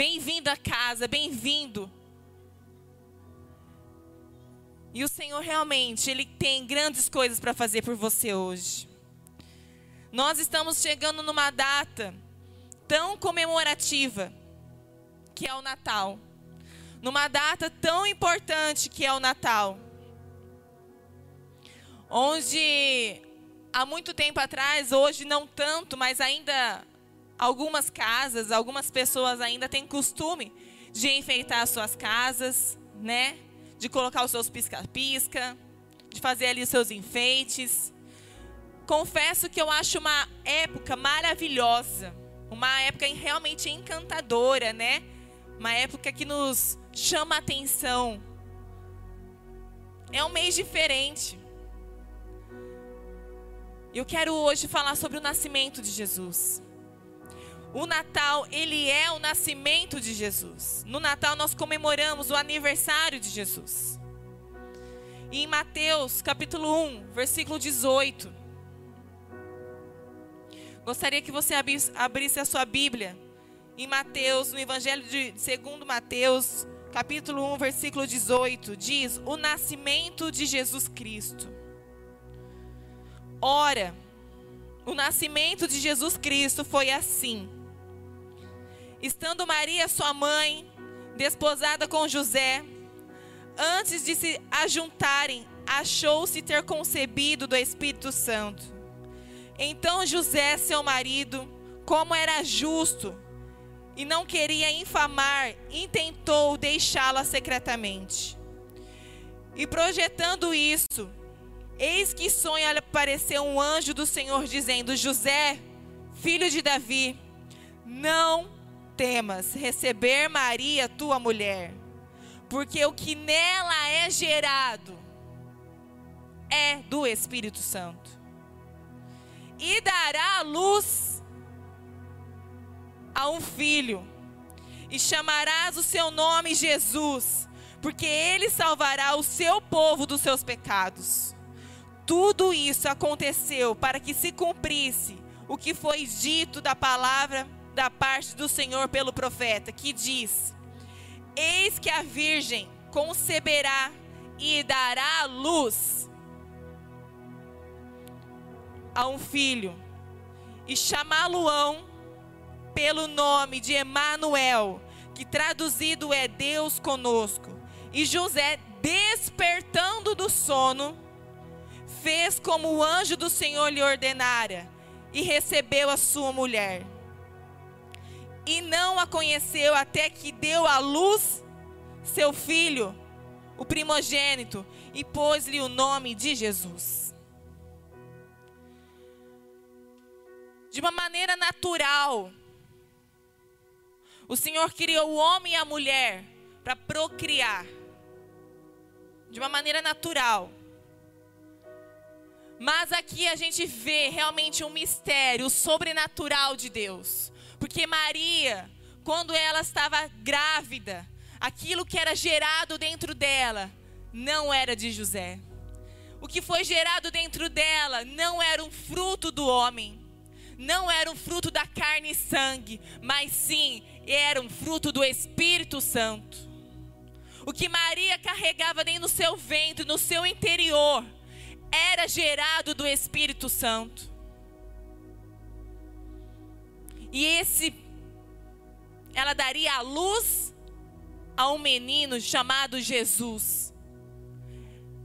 Bem-vindo à casa, bem-vindo. E o Senhor realmente, Ele tem grandes coisas para fazer por você hoje. Nós estamos chegando numa data tão comemorativa, que é o Natal. Numa data tão importante que é o Natal. Onde há muito tempo atrás, hoje não tanto, mas ainda algumas casas, algumas pessoas ainda têm costume de enfeitar as suas casas, né? De colocar os seus pisca-pisca, de fazer ali os seus enfeites. Confesso que eu acho uma época maravilhosa, uma época realmente encantadora, né? Uma época que nos chama a atenção. É um mês diferente. Eu quero hoje falar sobre o nascimento de Jesus. O Natal, ele é o nascimento de Jesus. No Natal nós comemoramos o aniversário de Jesus. E em Mateus, capítulo 1, versículo 18. Gostaria que você abrisse a sua Bíblia em Mateus, no Evangelho de segundo Mateus, capítulo 1, versículo 18, diz: "O nascimento de Jesus Cristo". Ora, o nascimento de Jesus Cristo foi assim. Estando Maria, sua mãe, desposada com José, antes de se ajuntarem, achou-se ter concebido do Espírito Santo. Então José, seu marido, como era justo e não queria infamar, intentou deixá-la secretamente. E projetando isso, Eis que sonha apareceu um anjo do Senhor dizendo: José, filho de Davi, não temas receber Maria, tua mulher, porque o que nela é gerado é do Espírito Santo. E dará luz a um filho, e chamarás o seu nome Jesus, porque ele salvará o seu povo dos seus pecados. Tudo isso aconteceu para que se cumprisse o que foi dito da palavra da parte do Senhor pelo profeta, que diz: Eis que a virgem conceberá e dará luz a um filho, e chamá-lo-ão pelo nome de Emanuel, que traduzido é Deus conosco. E José, despertando do sono, fez como o anjo do Senhor lhe ordenara e recebeu a sua mulher. E não a conheceu até que deu à luz seu filho, o primogênito, e pôs-lhe o nome de Jesus. De uma maneira natural, o Senhor criou o homem e a mulher para procriar. De uma maneira natural. Mas aqui a gente vê realmente um mistério, sobrenatural de Deus. Porque Maria, quando ela estava grávida, aquilo que era gerado dentro dela não era de José. O que foi gerado dentro dela não era um fruto do homem, não era um fruto da carne e sangue, mas sim era um fruto do Espírito Santo. O que Maria carregava dentro do seu ventre, no seu interior, era gerado do Espírito Santo. E esse ela daria a luz a um menino chamado Jesus.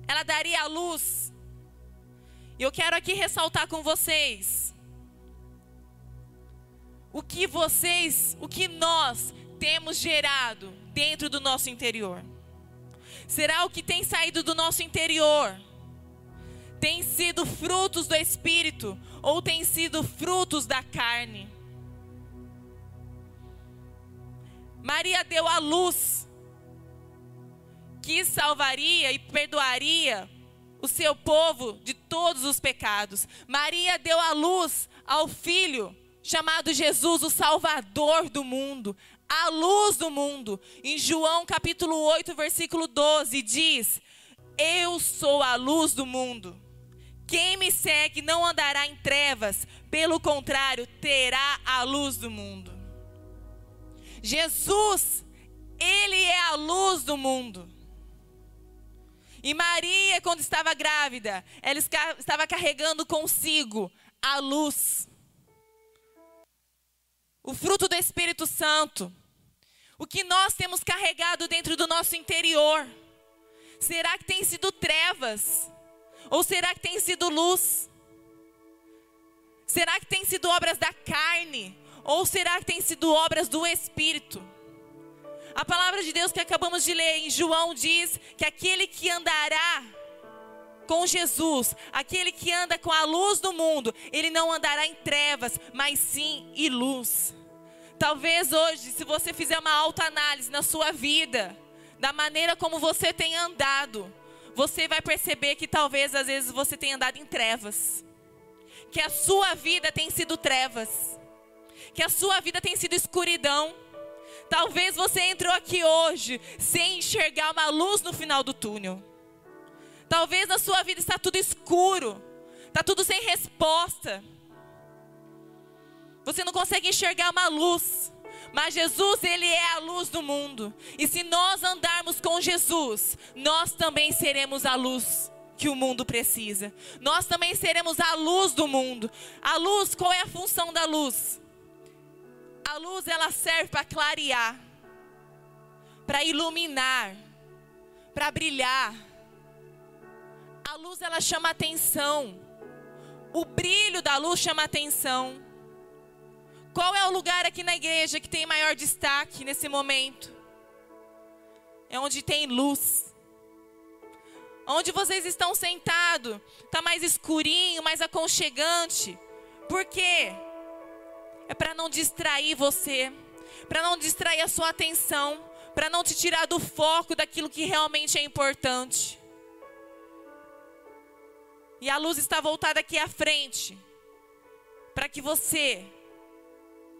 Ela daria a luz. E eu quero aqui ressaltar com vocês o que vocês, o que nós temos gerado dentro do nosso interior. Será o que tem saído do nosso interior? tem sido frutos do Espírito ou tem sido frutos da carne. Maria deu a luz que salvaria e perdoaria o seu povo de todos os pecados. Maria deu a luz ao filho chamado Jesus, o Salvador do mundo, a luz do mundo. Em João capítulo 8, versículo 12, diz: Eu sou a luz do mundo. Quem me segue não andará em trevas, pelo contrário, terá a luz do mundo. Jesus, ele é a luz do mundo. E Maria, quando estava grávida, ela estava carregando consigo a luz, o fruto do Espírito Santo, o que nós temos carregado dentro do nosso interior. Será que tem sido trevas? Ou será que tem sido luz? Será que tem sido obras da carne? Ou será que tem sido obras do Espírito? A palavra de Deus que acabamos de ler em João diz que aquele que andará com Jesus, aquele que anda com a luz do mundo, ele não andará em trevas, mas sim em luz. Talvez hoje, se você fizer uma autoanálise na sua vida, da maneira como você tem andado, você vai perceber que talvez às vezes você tenha andado em trevas. Que a sua vida tem sido trevas. Que a sua vida tem sido escuridão Talvez você entrou aqui hoje sem enxergar uma luz no final do túnel. Talvez na sua vida está tudo escuro, está tudo sem resposta. Você não consegue enxergar uma luz. Mas Jesus, ele é a luz do mundo. E se nós andarmos com Jesus, nós também seremos a luz que o mundo precisa. Nós também seremos a luz do mundo. A luz, qual é a função da luz? A luz ela serve para clarear, para iluminar, para brilhar. A luz ela chama atenção. O brilho da luz chama atenção. Qual é o lugar aqui na igreja que tem maior destaque nesse momento? É onde tem luz. Onde vocês estão sentados, está mais escurinho, mais aconchegante. Por quê? É para não distrair você, para não distrair a sua atenção, para não te tirar do foco daquilo que realmente é importante. E a luz está voltada aqui à frente, para que você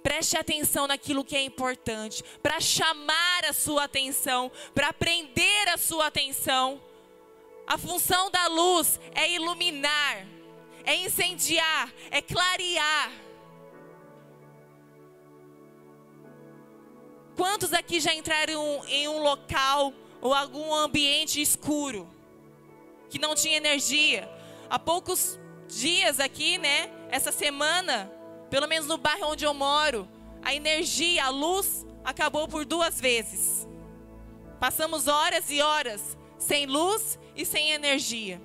preste atenção naquilo que é importante, para chamar a sua atenção, para prender a sua atenção. A função da luz é iluminar, é incendiar, é clarear. Quantos aqui já entraram em um local ou algum ambiente escuro que não tinha energia? Há poucos dias aqui, né? Essa semana, pelo menos no bairro onde eu moro, a energia, a luz acabou por duas vezes. Passamos horas e horas sem luz e sem energia.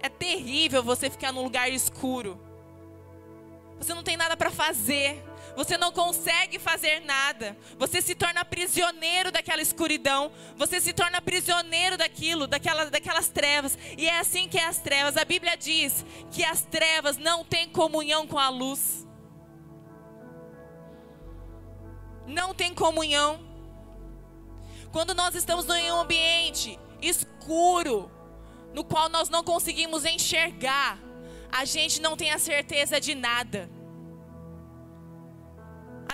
É terrível você ficar num lugar escuro. Você não tem nada para fazer. Você não consegue fazer nada. Você se torna prisioneiro daquela escuridão. Você se torna prisioneiro daquilo, daquela, daquelas trevas. E é assim que é as trevas. A Bíblia diz que as trevas não têm comunhão com a luz. Não tem comunhão. Quando nós estamos em um ambiente escuro, no qual nós não conseguimos enxergar, a gente não tem a certeza de nada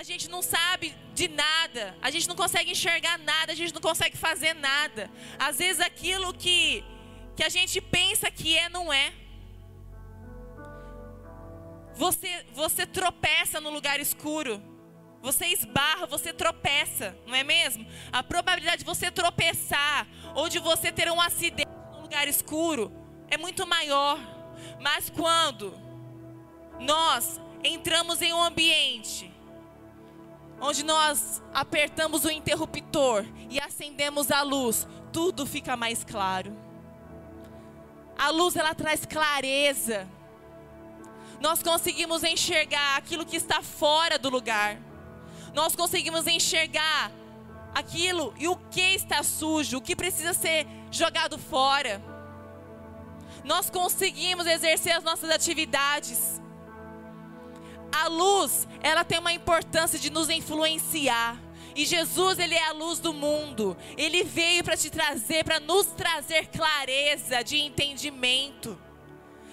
gente não sabe de nada, a gente não consegue enxergar nada, a gente não consegue fazer nada. Às vezes aquilo que, que a gente pensa que é, não é. Você, você tropeça no lugar escuro. Você esbarra, você tropeça, não é mesmo? A probabilidade de você tropeçar ou de você ter um acidente no lugar escuro é muito maior. Mas quando nós entramos em um ambiente onde nós apertamos o interruptor e acendemos a luz, tudo fica mais claro. A luz ela traz clareza. Nós conseguimos enxergar aquilo que está fora do lugar. Nós conseguimos enxergar aquilo e o que está sujo, o que precisa ser jogado fora. Nós conseguimos exercer as nossas atividades a luz, ela tem uma importância de nos influenciar. E Jesus, ele é a luz do mundo. Ele veio para te trazer, para nos trazer clareza de entendimento.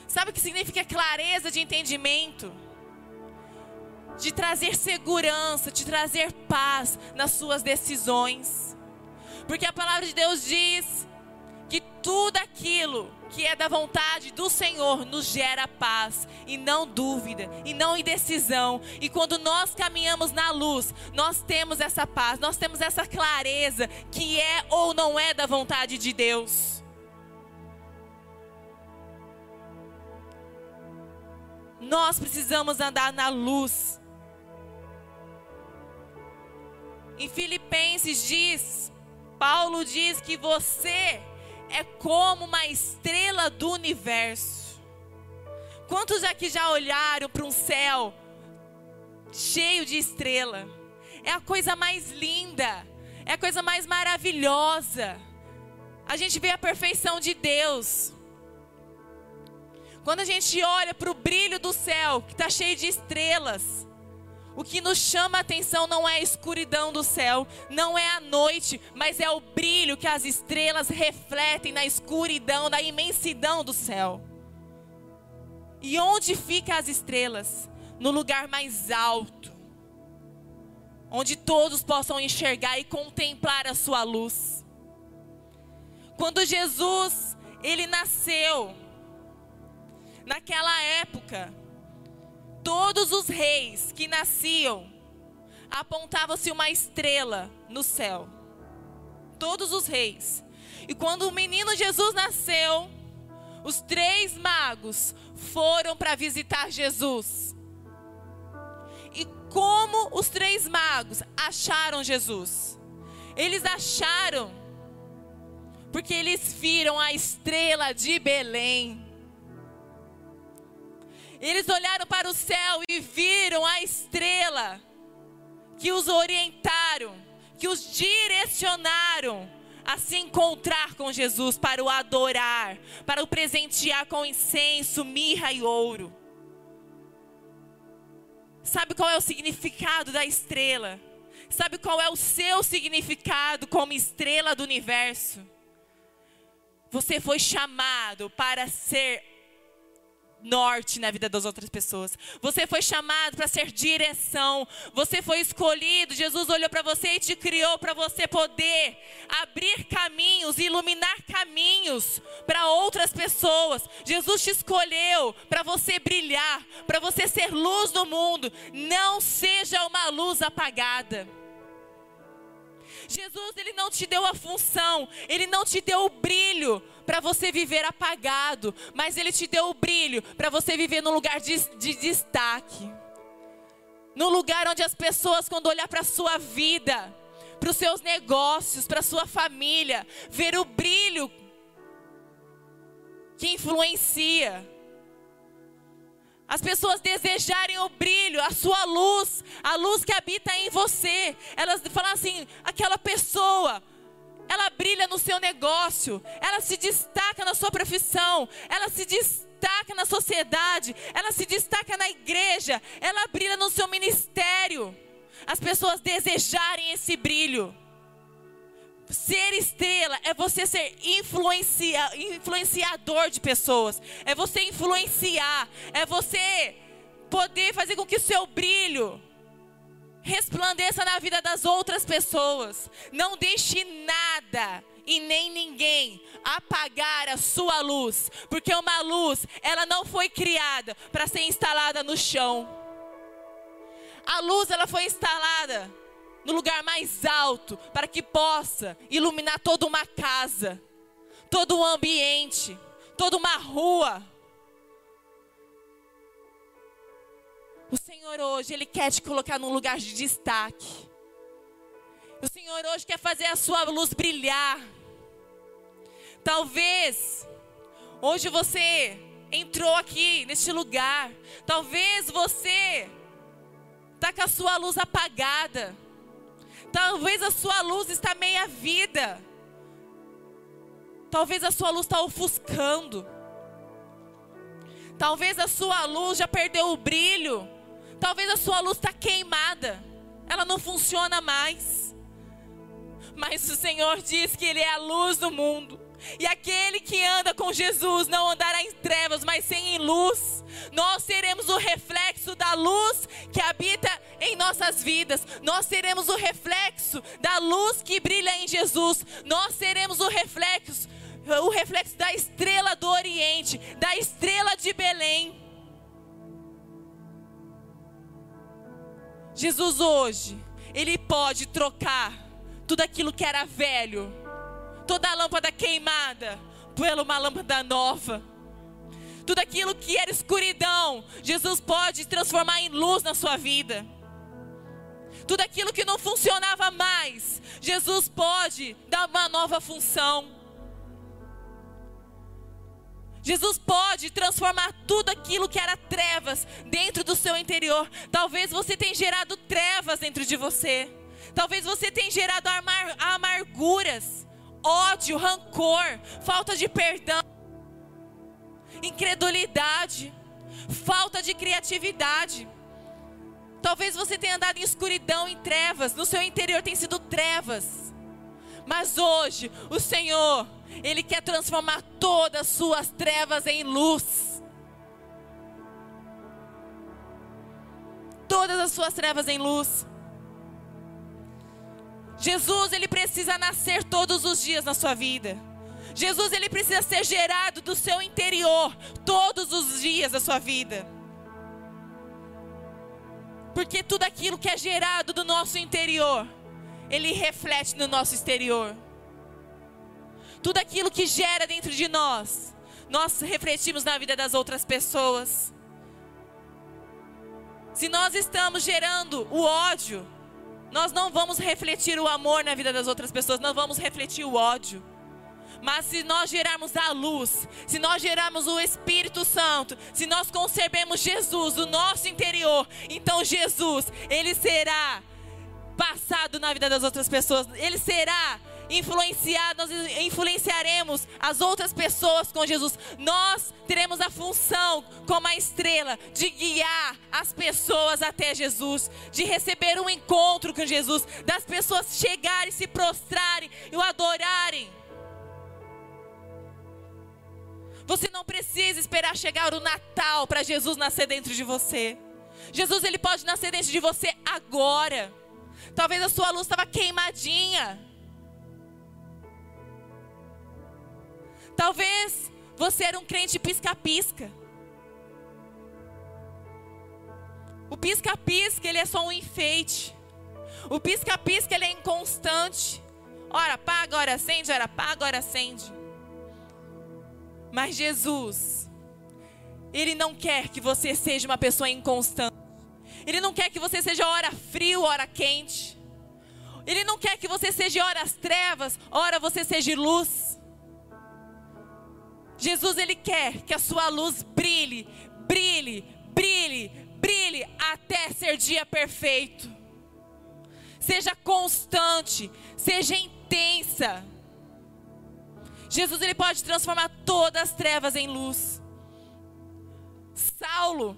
Sabe o que significa clareza de entendimento? De trazer segurança, de trazer paz nas suas decisões. Porque a palavra de Deus diz que tudo aquilo que é da vontade do Senhor nos gera paz e não dúvida e não indecisão. E quando nós caminhamos na luz, nós temos essa paz, nós temos essa clareza que é ou não é da vontade de Deus. Nós precisamos andar na luz. Em Filipenses diz, Paulo diz que você é como uma estrela do universo. Quantos aqui já olharam para um céu cheio de estrela? É a coisa mais linda, é a coisa mais maravilhosa. A gente vê a perfeição de Deus. Quando a gente olha para o brilho do céu, que está cheio de estrelas, o que nos chama a atenção não é a escuridão do céu, não é a noite, mas é o brilho que as estrelas refletem na escuridão, na imensidão do céu. E onde ficam as estrelas? No lugar mais alto, onde todos possam enxergar e contemplar a sua luz. Quando Jesus, ele nasceu, Naquela época, todos os reis que nasciam apontava-se uma estrela no céu. Todos os reis. E quando o menino Jesus nasceu, os três magos foram para visitar Jesus. E como os três magos acharam Jesus? Eles acharam porque eles viram a estrela de Belém. Eles olharam para o céu e viram a estrela que os orientaram, que os direcionaram a se encontrar com Jesus para o adorar, para o presentear com incenso, mirra e ouro. Sabe qual é o significado da estrela? Sabe qual é o seu significado como estrela do universo? Você foi chamado para ser norte na vida das outras pessoas. Você foi chamado para ser direção. Você foi escolhido. Jesus olhou para você e te criou para você poder abrir caminhos, iluminar caminhos para outras pessoas. Jesus te escolheu para você brilhar, para você ser luz no mundo. Não seja uma luz apagada. Jesus, ele não te deu a função, ele não te deu o brilho para você viver apagado, mas ele te deu o brilho para você viver num lugar de, de destaque. No lugar onde as pessoas, quando olhar para a sua vida, para os seus negócios, para a sua família, ver o brilho que influencia as pessoas desejarem o brilho, a sua luz, a luz que habita em você. Elas falam assim: aquela pessoa, ela brilha no seu negócio, ela se destaca na sua profissão, ela se destaca na sociedade, ela se destaca na igreja, ela brilha no seu ministério. As pessoas desejarem esse brilho. Ser estrela é você ser influencia, influenciador de pessoas. É você influenciar. É você poder fazer com que o seu brilho resplandeça na vida das outras pessoas. Não deixe nada e nem ninguém apagar a sua luz, porque uma luz, ela não foi criada para ser instalada no chão. A luz ela foi instalada no lugar mais alto, para que possa iluminar toda uma casa, todo um ambiente, toda uma rua. O Senhor hoje, Ele quer te colocar num lugar de destaque. O Senhor hoje quer fazer a sua luz brilhar. Talvez, hoje você entrou aqui neste lugar. Talvez você está com a sua luz apagada. Talvez a sua luz está meia vida. Talvez a sua luz está ofuscando. Talvez a sua luz já perdeu o brilho. Talvez a sua luz está queimada. Ela não funciona mais. Mas o Senhor diz que Ele é a luz do mundo. E aquele que anda com Jesus não andará em trevas, mas sim em luz. Nós seremos o reflexo da luz que habita em nossas vidas. Nós seremos o reflexo da luz que brilha em Jesus. Nós seremos o reflexo o reflexo da estrela do Oriente, da estrela de Belém. Jesus hoje, Ele pode trocar tudo aquilo que era velho, toda a lâmpada queimada, por uma lâmpada nova. Tudo aquilo que era escuridão, Jesus pode transformar em luz na sua vida. Tudo aquilo que não funcionava mais, Jesus pode dar uma nova função. Jesus pode transformar tudo aquilo que era trevas dentro do seu interior. Talvez você tenha gerado trevas dentro de você. Talvez você tenha gerado amar amarguras, ódio, rancor, falta de perdão, incredulidade, falta de criatividade. Talvez você tenha andado em escuridão, em trevas, no seu interior tem sido trevas. Mas hoje, o Senhor, Ele quer transformar todas as suas trevas em luz. Todas as suas trevas em luz. Jesus, Ele precisa nascer todos os dias na sua vida. Jesus, Ele precisa ser gerado do seu interior todos os dias da sua vida. Porque tudo aquilo que é gerado do nosso interior ele reflete no nosso exterior. Tudo aquilo que gera dentro de nós, nós refletimos na vida das outras pessoas. Se nós estamos gerando o ódio, nós não vamos refletir o amor na vida das outras pessoas, nós vamos refletir o ódio. Mas se nós gerarmos a luz, se nós gerarmos o Espírito Santo, se nós concebemos Jesus, o nosso interior, então Jesus, ele será passado na vida das outras pessoas. Ele será influenciado, nós influenciaremos as outras pessoas com Jesus. Nós teremos a função, como a estrela, de guiar as pessoas até Jesus, de receber um encontro com Jesus, das pessoas chegarem, se prostrarem e o adorarem. Você não precisa esperar chegar o Natal para Jesus nascer dentro de você. Jesus ele pode nascer dentro de você agora. Talvez a sua luz estava queimadinha. Talvez você era um crente pisca-pisca. O pisca-pisca, ele é só um enfeite. O pisca-pisca, ele é inconstante. Ora apaga, ora acende, ora apaga, ora acende. Mas Jesus, Ele não quer que você seja uma pessoa inconstante. Ele não quer que você seja hora frio, hora quente. Ele não quer que você seja horas trevas, hora você seja luz. Jesus ele quer que a sua luz brilhe, brilhe, brilhe, brilhe até ser dia perfeito. Seja constante, seja intensa. Jesus ele pode transformar todas as trevas em luz. Saulo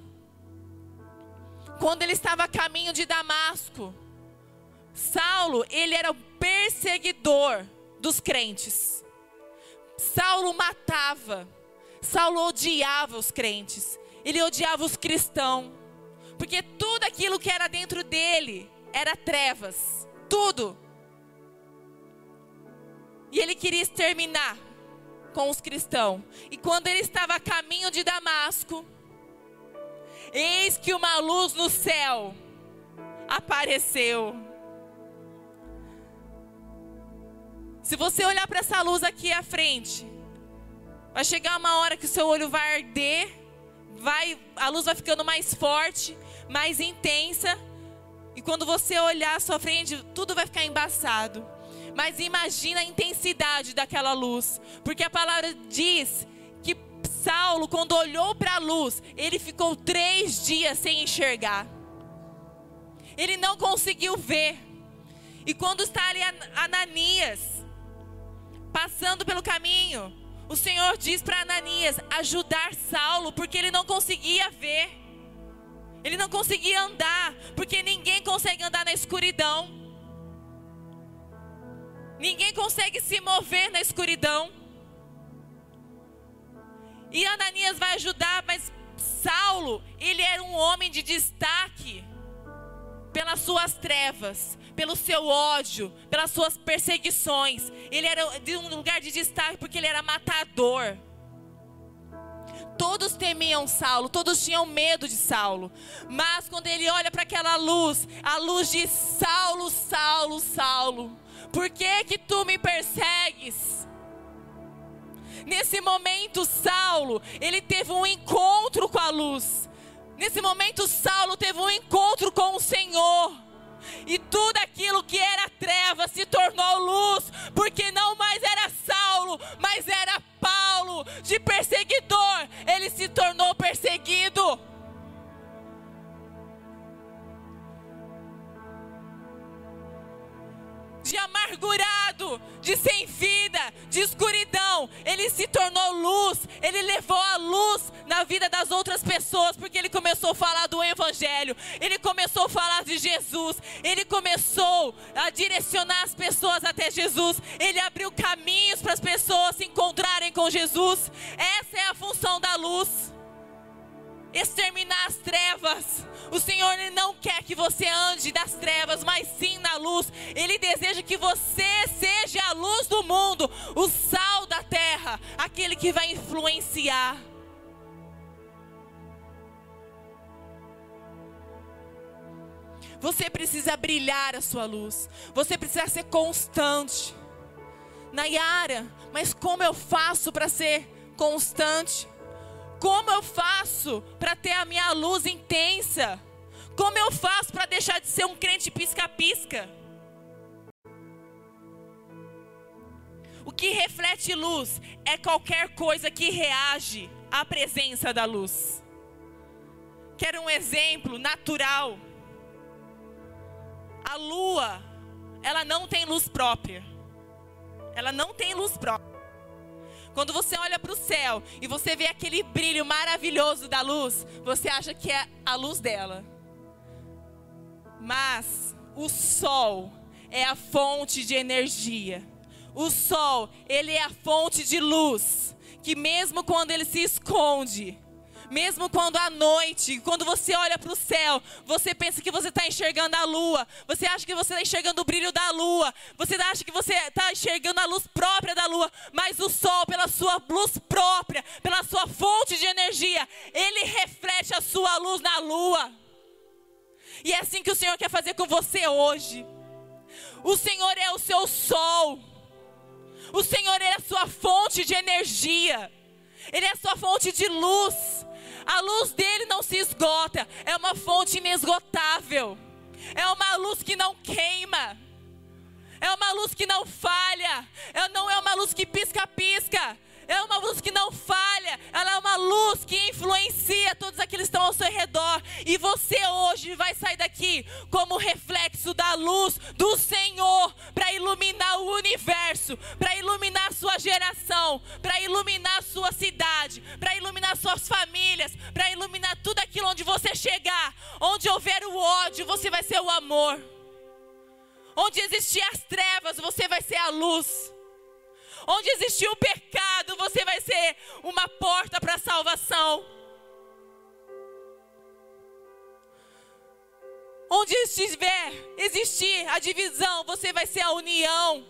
quando ele estava a caminho de Damasco, Saulo, ele era o perseguidor dos crentes. Saulo matava. Saulo odiava os crentes. Ele odiava os cristãos. Porque tudo aquilo que era dentro dele era trevas. Tudo. E ele queria exterminar com os cristãos. E quando ele estava a caminho de Damasco, Eis que uma luz no céu apareceu. Se você olhar para essa luz aqui à frente, vai chegar uma hora que o seu olho vai arder, vai, a luz vai ficando mais forte, mais intensa, e quando você olhar à sua frente, tudo vai ficar embaçado. Mas imagina a intensidade daquela luz, porque a palavra diz Saulo, quando olhou para a luz, ele ficou três dias sem enxergar. Ele não conseguiu ver. E quando está ali Ananias, passando pelo caminho, o Senhor diz para Ananias ajudar Saulo, porque ele não conseguia ver. Ele não conseguia andar, porque ninguém consegue andar na escuridão. Ninguém consegue se mover na escuridão. E Ananias vai ajudar, mas Saulo, ele era um homem de destaque. Pelas suas trevas, pelo seu ódio, pelas suas perseguições. Ele era de um lugar de destaque porque ele era matador. Todos temiam Saulo, todos tinham medo de Saulo. Mas quando ele olha para aquela luz, a luz de Saulo, Saulo, Saulo, por que que tu me persegues? Nesse momento, Saulo, ele teve um encontro com a luz. Nesse momento, Saulo teve um encontro com o Senhor. E tudo aquilo que era treva se tornou luz, porque não mais era Saulo, mas era Paulo, de perseguidor, ele se tornou perseguido. De amargurado, de sem vida, de escuridão, ele se tornou luz, ele levou a luz na vida das outras pessoas, porque ele começou a falar do Evangelho, ele começou a falar de Jesus, ele começou a direcionar as pessoas até Jesus, ele abriu caminhos para as pessoas se encontrarem com Jesus. Essa é a função da luz exterminar as trevas. O Senhor não quer que você ande das trevas, mas sim na luz. Ele deseja que você seja a luz do mundo, o sal da terra, aquele que vai influenciar. Você precisa brilhar a sua luz. Você precisa ser constante. Nayara, mas como eu faço para ser constante? Como eu faço para ter a minha luz intensa? Como eu faço para deixar de ser um crente pisca-pisca? O que reflete luz é qualquer coisa que reage à presença da luz. Quero um exemplo natural. A lua, ela não tem luz própria. Ela não tem luz própria. Quando você olha para o céu e você vê aquele brilho maravilhoso da luz, você acha que é a luz dela. Mas o sol é a fonte de energia. O sol, ele é a fonte de luz, que mesmo quando ele se esconde, mesmo quando à noite, quando você olha para o céu, você pensa que você está enxergando a lua, você acha que você está enxergando o brilho da lua, você acha que você está enxergando a luz própria da lua, mas o sol, pela sua luz própria, pela sua fonte de energia, ele reflete a sua luz na lua. E é assim que o Senhor quer fazer com você hoje. O Senhor é o seu sol. O Senhor é a sua fonte de energia. Ele é a sua fonte de luz. A luz dele não se esgota, é uma fonte inesgotável. É uma luz que não queima. É uma luz que não falha. É, não é uma luz que pisca-pisca. É uma luz que não falha. Ela é uma luz que influencia todos aqueles que estão ao seu redor. E você hoje vai sair daqui como reflexo da luz do Senhor para iluminar o universo, para iluminar sua geração, para iluminar sua cidade, para iluminar suas famílias, para iluminar tudo aquilo onde você chegar. Onde houver o ódio, você vai ser o amor. Onde existir as trevas, você vai ser a luz. Onde existir o pecado, você vai ser uma porta para a salvação. Onde estiver existir a divisão, você vai ser a união.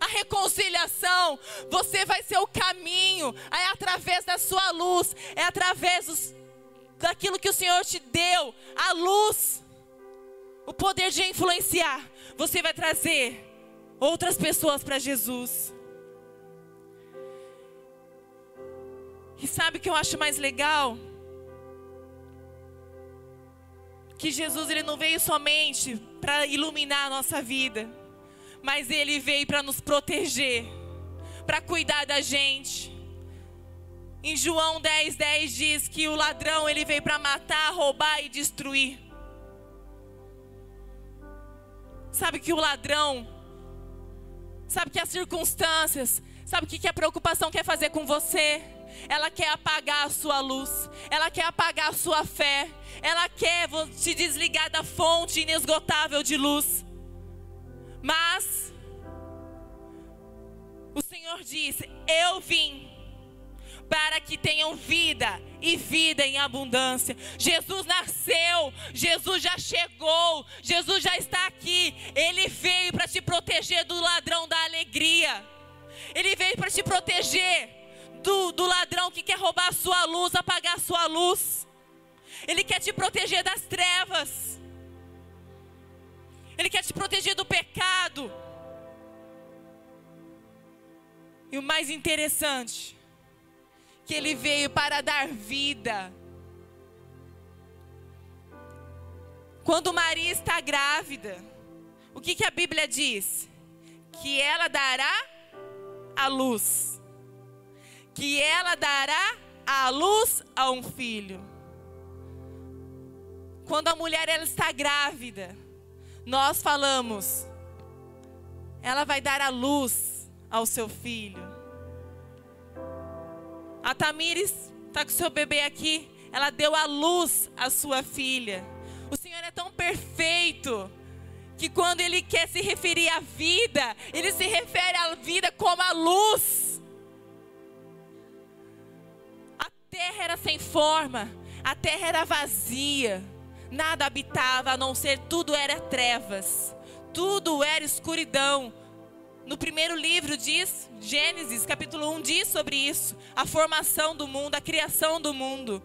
A reconciliação, você vai ser o caminho, é através da sua luz, é através dos, daquilo que o Senhor te deu, a luz, o poder de influenciar. Você vai trazer outras pessoas para Jesus. E sabe o que eu acho mais legal? Que Jesus ele não veio somente para iluminar a nossa vida, mas ele veio para nos proteger, para cuidar da gente. Em João 10, 10 diz que o ladrão ele veio para matar, roubar e destruir. Sabe que o ladrão, sabe que as circunstâncias, sabe o que a preocupação quer fazer com você? Ela quer apagar a sua luz, ela quer apagar a sua fé, ela quer te desligar da fonte inesgotável de luz. Mas o Senhor diz: Eu vim para que tenham vida e vida em abundância. Jesus nasceu, Jesus já chegou, Jesus já está aqui. Ele veio para te proteger do ladrão da alegria. Ele veio para te proteger do, do ladrão que quer roubar a sua luz, apagar a sua luz. Ele quer te proteger das trevas. Ele quer te proteger do pecado. E o mais interessante, que ele veio para dar vida. Quando Maria está grávida, o que, que a Bíblia diz? Que ela dará a luz. Que ela dará a luz a um filho. Quando a mulher ela está grávida, nós falamos, ela vai dar a luz ao seu filho. A Tamires está com seu bebê aqui, ela deu a luz à sua filha. O Senhor é tão perfeito que quando Ele quer se referir à vida, Ele se refere à vida como a luz. Terra era sem forma, a terra era vazia, nada habitava a não ser tudo era trevas, tudo era escuridão. No primeiro livro diz, Gênesis, capítulo 1, diz sobre isso, a formação do mundo, a criação do mundo.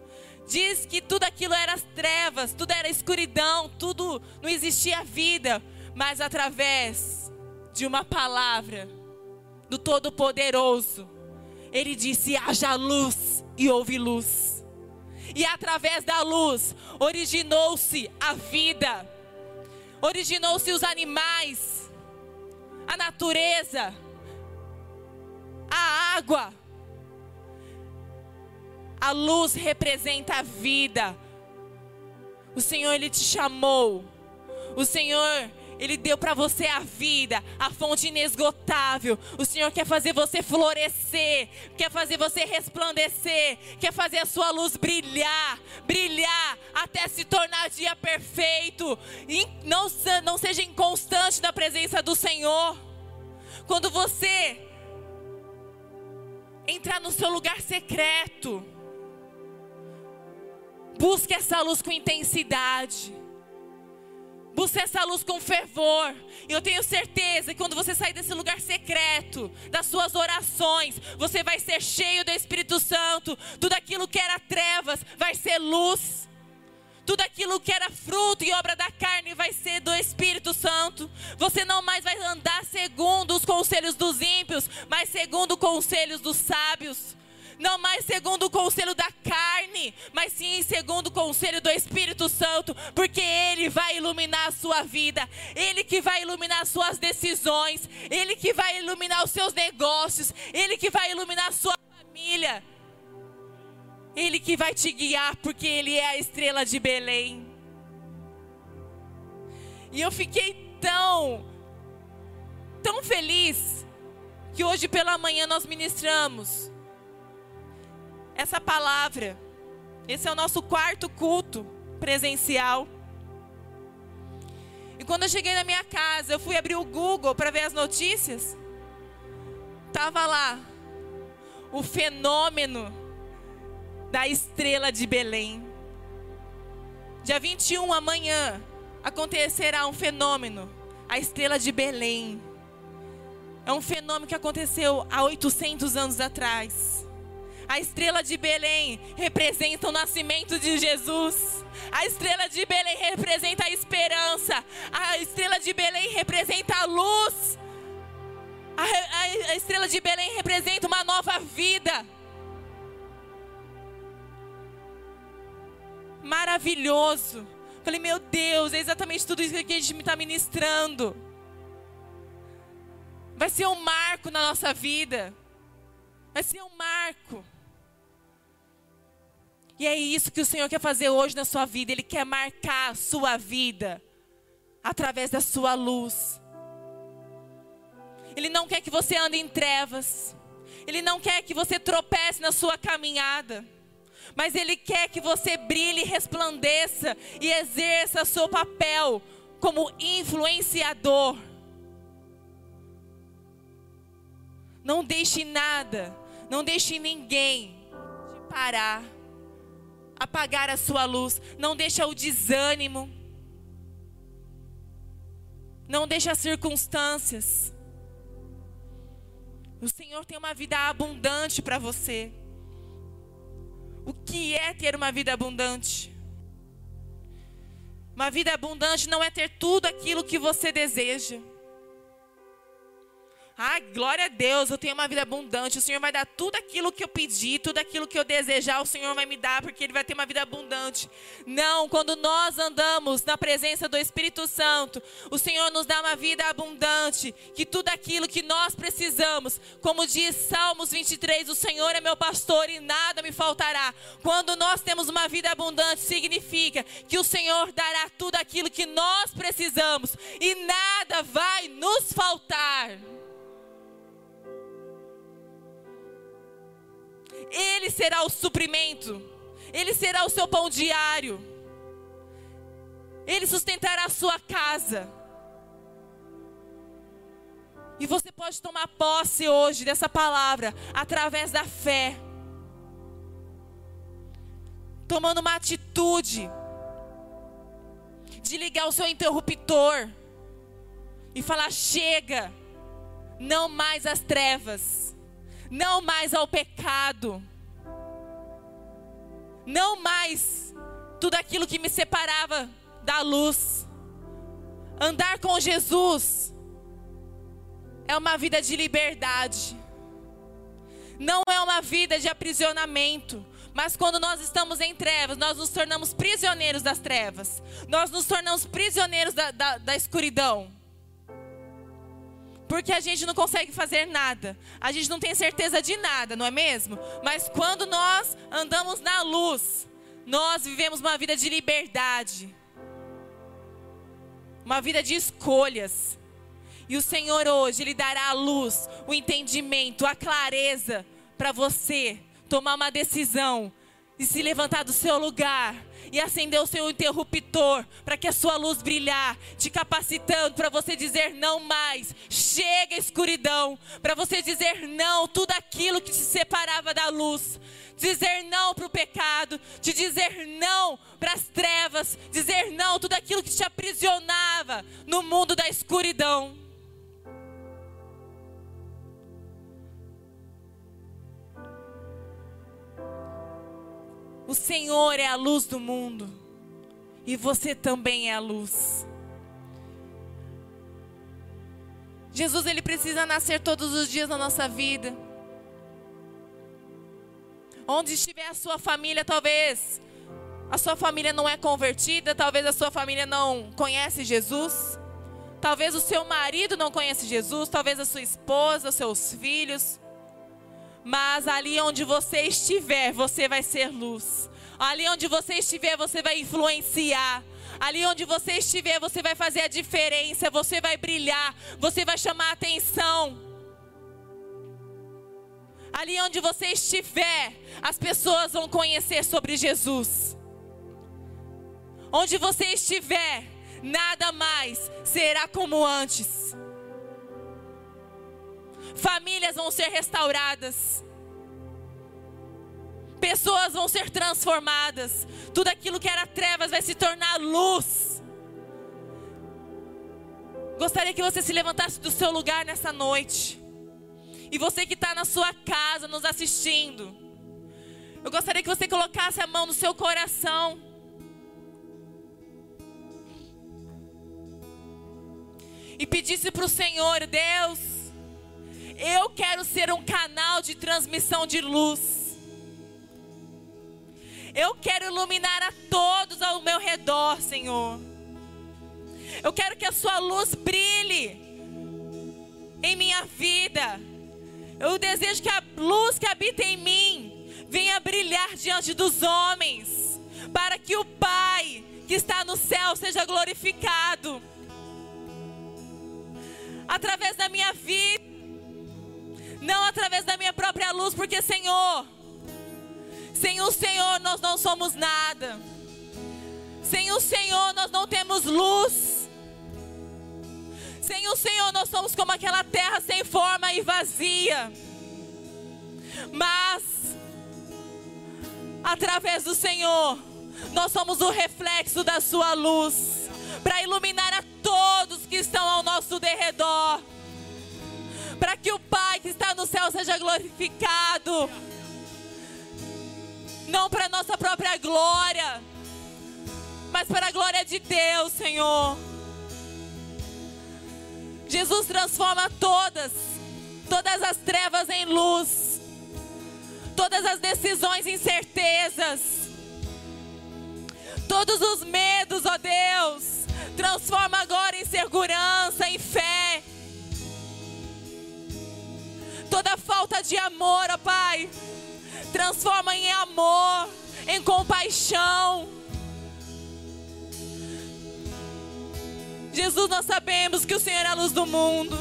Diz que tudo aquilo era trevas, tudo era escuridão, tudo não existia vida, mas através de uma palavra do Todo-Poderoso, ele disse: haja luz e houve luz. E através da luz originou-se a vida, originou-se os animais, a natureza, a água. A luz representa a vida. O Senhor, Ele te chamou. O Senhor, Ele deu para você a vida, a fonte inesgotável. O Senhor quer fazer você florescer, quer fazer você resplandecer, quer fazer a sua luz brilhar, brilhar até se tornar dia perfeito. Não, não seja inconstante na presença do Senhor. Quando você entrar no seu lugar secreto, busque essa luz com intensidade. Busque essa luz com fervor. E eu tenho certeza que quando você sair desse lugar secreto, das suas orações, você vai ser cheio do Espírito Santo. Tudo aquilo que era trevas vai ser luz. Tudo aquilo que era fruto e obra da carne vai ser do Espírito Santo. Você não mais vai andar segundo os conselhos dos ímpios, mas segundo os conselhos dos sábios. Não mais segundo o conselho da carne, mas sim segundo o conselho do Espírito Santo, porque Ele vai iluminar a sua vida, Ele que vai iluminar as suas decisões, Ele que vai iluminar os seus negócios, Ele que vai iluminar a sua família. Ele que vai te guiar, porque Ele é a estrela de Belém. E eu fiquei tão, tão feliz que hoje pela manhã nós ministramos essa palavra. Esse é o nosso quarto culto presencial. E quando eu cheguei na minha casa, eu fui abrir o Google para ver as notícias. Tava lá o fenômeno da estrela de Belém. Dia 21, amanhã, acontecerá um fenômeno, a estrela de Belém. É um fenômeno que aconteceu há 800 anos atrás. A estrela de Belém representa o nascimento de Jesus. A estrela de Belém representa a esperança. A estrela de Belém representa a luz. A, a, a estrela de Belém representa uma nova vida. maravilhoso. Falei, meu Deus, é exatamente tudo isso que a gente está ministrando. Vai ser um marco na nossa vida. Vai ser um marco. E é isso que o Senhor quer fazer hoje na sua vida. Ele quer marcar a sua vida através da sua luz. Ele não quer que você ande em trevas. Ele não quer que você tropece na sua caminhada mas Ele quer que você brilhe, resplandeça e exerça seu papel como influenciador. Não deixe nada, não deixe ninguém parar, apagar a sua luz. Não deixa o desânimo. Não deixa as circunstâncias. O Senhor tem uma vida abundante para você. O que é ter uma vida abundante? Uma vida abundante não é ter tudo aquilo que você deseja. Ah, glória a Deus, eu tenho uma vida abundante. O Senhor vai dar tudo aquilo que eu pedi, tudo aquilo que eu desejar, o Senhor vai me dar, porque Ele vai ter uma vida abundante. Não, quando nós andamos na presença do Espírito Santo, o Senhor nos dá uma vida abundante, que tudo aquilo que nós precisamos, como diz Salmos 23, o Senhor é meu pastor e nada me faltará. Quando nós temos uma vida abundante, significa que o Senhor dará tudo aquilo que nós precisamos e nada vai nos faltar. Ele será o suprimento, Ele será o seu pão diário, Ele sustentará a sua casa. E você pode tomar posse hoje dessa palavra através da fé, tomando uma atitude de ligar o seu interruptor e falar: chega, não mais as trevas não mais ao pecado, não mais tudo aquilo que me separava da luz. Andar com Jesus é uma vida de liberdade, não é uma vida de aprisionamento. Mas quando nós estamos em trevas, nós nos tornamos prisioneiros das trevas, nós nos tornamos prisioneiros da, da, da escuridão. Porque a gente não consegue fazer nada. A gente não tem certeza de nada, não é mesmo? Mas quando nós andamos na luz, nós vivemos uma vida de liberdade. Uma vida de escolhas. E o Senhor hoje, Ele dará a luz, o entendimento, a clareza para você tomar uma decisão e se levantar do seu lugar e acender o seu interruptor para que a sua luz brilhar, te capacitando para você dizer não mais. Chega escuridão, para você dizer não tudo aquilo que te separava da luz. Dizer não para o pecado, te dizer não para as trevas, dizer não tudo aquilo que te aprisionava no mundo da escuridão. O Senhor é a luz do mundo e você também é a luz. Jesus ele precisa nascer todos os dias na nossa vida. Onde estiver a sua família, talvez a sua família não é convertida, talvez a sua família não conhece Jesus. Talvez o seu marido não conhece Jesus, talvez a sua esposa, os seus filhos. Mas ali onde você estiver, você vai ser luz. Ali onde você estiver, você vai influenciar. Ali onde você estiver, você vai fazer a diferença, você vai brilhar, você vai chamar atenção. Ali onde você estiver, as pessoas vão conhecer sobre Jesus. Onde você estiver, nada mais será como antes famílias vão ser restauradas, pessoas vão ser transformadas, tudo aquilo que era trevas vai se tornar luz. Gostaria que você se levantasse do seu lugar nessa noite. E você que está na sua casa nos assistindo, eu gostaria que você colocasse a mão no seu coração. E pedisse para o Senhor, Deus, eu quero ser um canal de transmissão de luz. Eu quero iluminar a todos ao meu redor, Senhor. Eu quero que a sua luz brilhe em minha vida. Eu desejo que a luz que habita em mim venha brilhar diante dos homens, para que o Pai que está no céu seja glorificado através da minha vida não através da minha própria luz, porque Senhor, sem o Senhor nós não somos nada. Sem o Senhor nós não temos luz. Sem o Senhor nós somos como aquela terra sem forma e vazia. Mas Através do Senhor, nós somos o reflexo da Sua luz para iluminar a todos que estão ao nosso derredor. Para que o Pai que está no céu seja glorificado. Não para nossa própria glória, mas para a glória de Deus, Senhor. Jesus transforma todas, todas as trevas em luz, todas as decisões em certezas, todos os medos, ó Deus, transforma agora em segurança, em fé. Toda falta de amor, ó Pai, transforma em amor, em compaixão. Jesus, nós sabemos que o Senhor é a luz do mundo.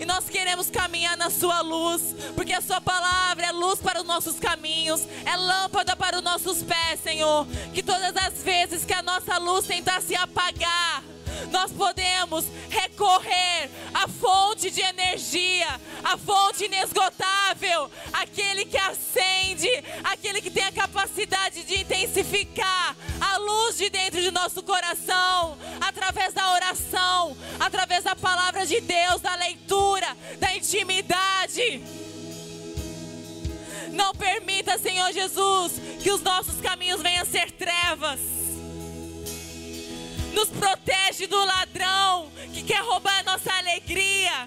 E nós queremos caminhar na Sua luz, porque a Sua palavra é luz para os nossos caminhos, é lâmpada para os nossos pés, Senhor. Que todas as vezes que a nossa luz tentar se apagar, nós podemos recorrer à fonte de energia, à fonte inesgotável, aquele que acende, aquele que tem a capacidade de intensificar a luz de dentro de nosso coração, através da oração, através da palavra de Deus, da leitura, da intimidade. Não permita, Senhor Jesus, que os nossos caminhos venham a ser trevas nos protege do ladrão que quer roubar a nossa alegria,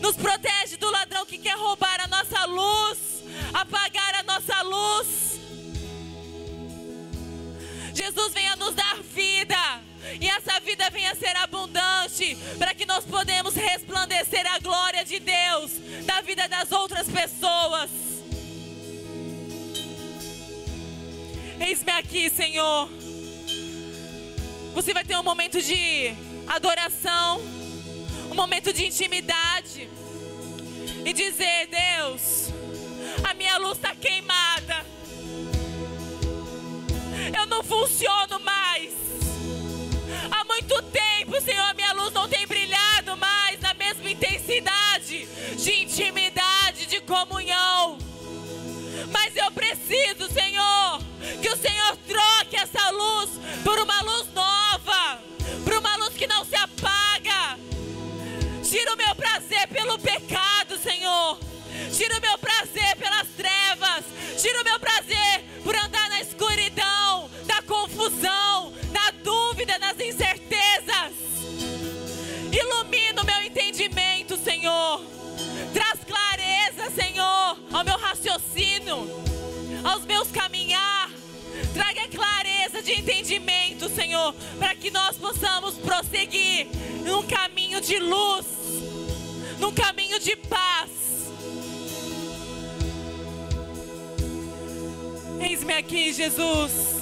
nos protege do ladrão que quer roubar a nossa luz, apagar a nossa luz. Jesus venha nos dar vida. E essa vida venha ser abundante, para que nós podemos resplandecer a glória de Deus da vida das outras pessoas. Eis-me aqui, Senhor. Você vai ter um momento de adoração, um momento de intimidade e dizer: Deus, a minha luz está queimada, eu não funciono mais. Troque essa luz por uma luz nova, por uma luz que não se apaga. Tira o meu prazer pelo pecado, Senhor. Tira o meu prazer pelas trevas. Tira o meu prazer por andar na escuridão, da confusão, na dúvida, nas incertezas. Ilumina o meu entendimento, Senhor. Traz clareza, Senhor, ao meu raciocínio, aos meus caminhar. Traga clareza de entendimento, Senhor, para que nós possamos prosseguir num caminho de luz, num caminho de paz. Eis-me aqui, Jesus.